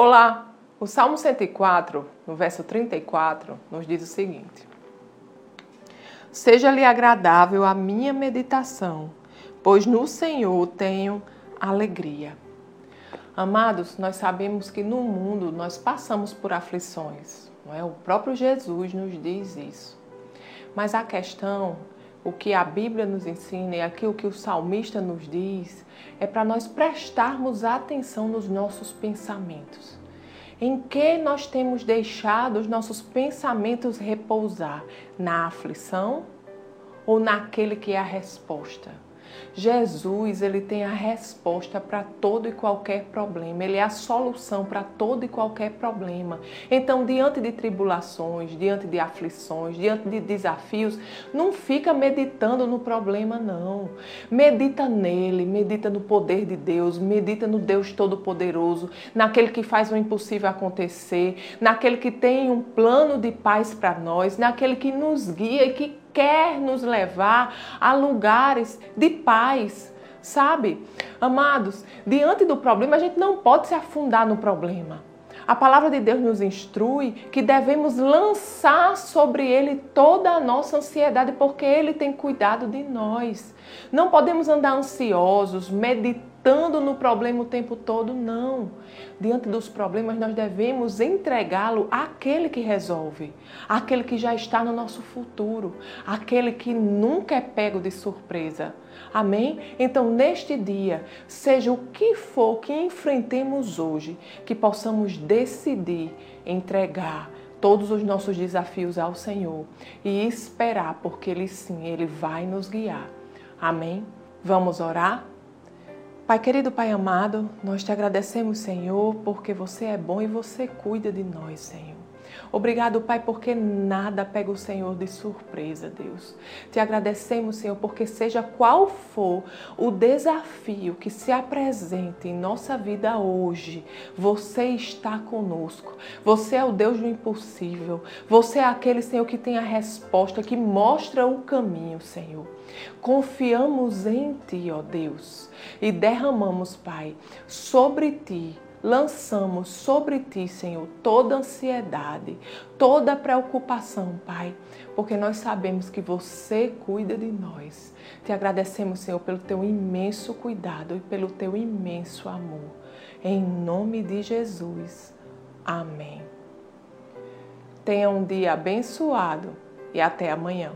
Olá! O Salmo 104, no verso 34, nos diz o seguinte: Seja-lhe agradável a minha meditação, pois no Senhor tenho alegria. Amados, nós sabemos que no mundo nós passamos por aflições, não é? O próprio Jesus nos diz isso. Mas a questão o que a Bíblia nos ensina e aquilo que o salmista nos diz é para nós prestarmos atenção nos nossos pensamentos. Em que nós temos deixado os nossos pensamentos repousar? Na aflição ou naquele que é a resposta? Jesus, ele tem a resposta para todo e qualquer problema. Ele é a solução para todo e qualquer problema. Então, diante de tribulações, diante de aflições, diante de desafios, não fica meditando no problema não. Medita nele, medita no poder de Deus, medita no Deus todo-poderoso, naquele que faz o impossível acontecer, naquele que tem um plano de paz para nós, naquele que nos guia e que quer nos levar a lugares de paz, sabe? Amados, diante do problema, a gente não pode se afundar no problema. A palavra de Deus nos instrui que devemos lançar sobre ele toda a nossa ansiedade, porque ele tem cuidado de nós. Não podemos andar ansiosos, meditando no problema o tempo todo, não. Diante dos problemas, nós devemos entregá-lo àquele que resolve, àquele que já está no nosso futuro, aquele que nunca é pego de surpresa. Amém? Então, neste dia, seja o que for que enfrentemos hoje, que possamos decidir entregar todos os nossos desafios ao Senhor e esperar, porque Ele sim, Ele vai nos guiar. Amém? Vamos orar? Pai querido, Pai amado, nós te agradecemos, Senhor, porque você é bom e você cuida de nós, Senhor. Obrigado, Pai, porque nada pega o Senhor de surpresa, Deus. Te agradecemos, Senhor, porque seja qual for o desafio que se apresente em nossa vida hoje, você está conosco. Você é o Deus do impossível. Você é aquele, Senhor, que tem a resposta, que mostra o caminho, Senhor. Confiamos em Ti, ó Deus, e derramamos, Pai, sobre Ti lançamos sobre ti, Senhor, toda ansiedade, toda preocupação, Pai, porque nós sabemos que você cuida de nós. Te agradecemos, Senhor, pelo teu imenso cuidado e pelo teu imenso amor. Em nome de Jesus. Amém. Tenha um dia abençoado e até amanhã.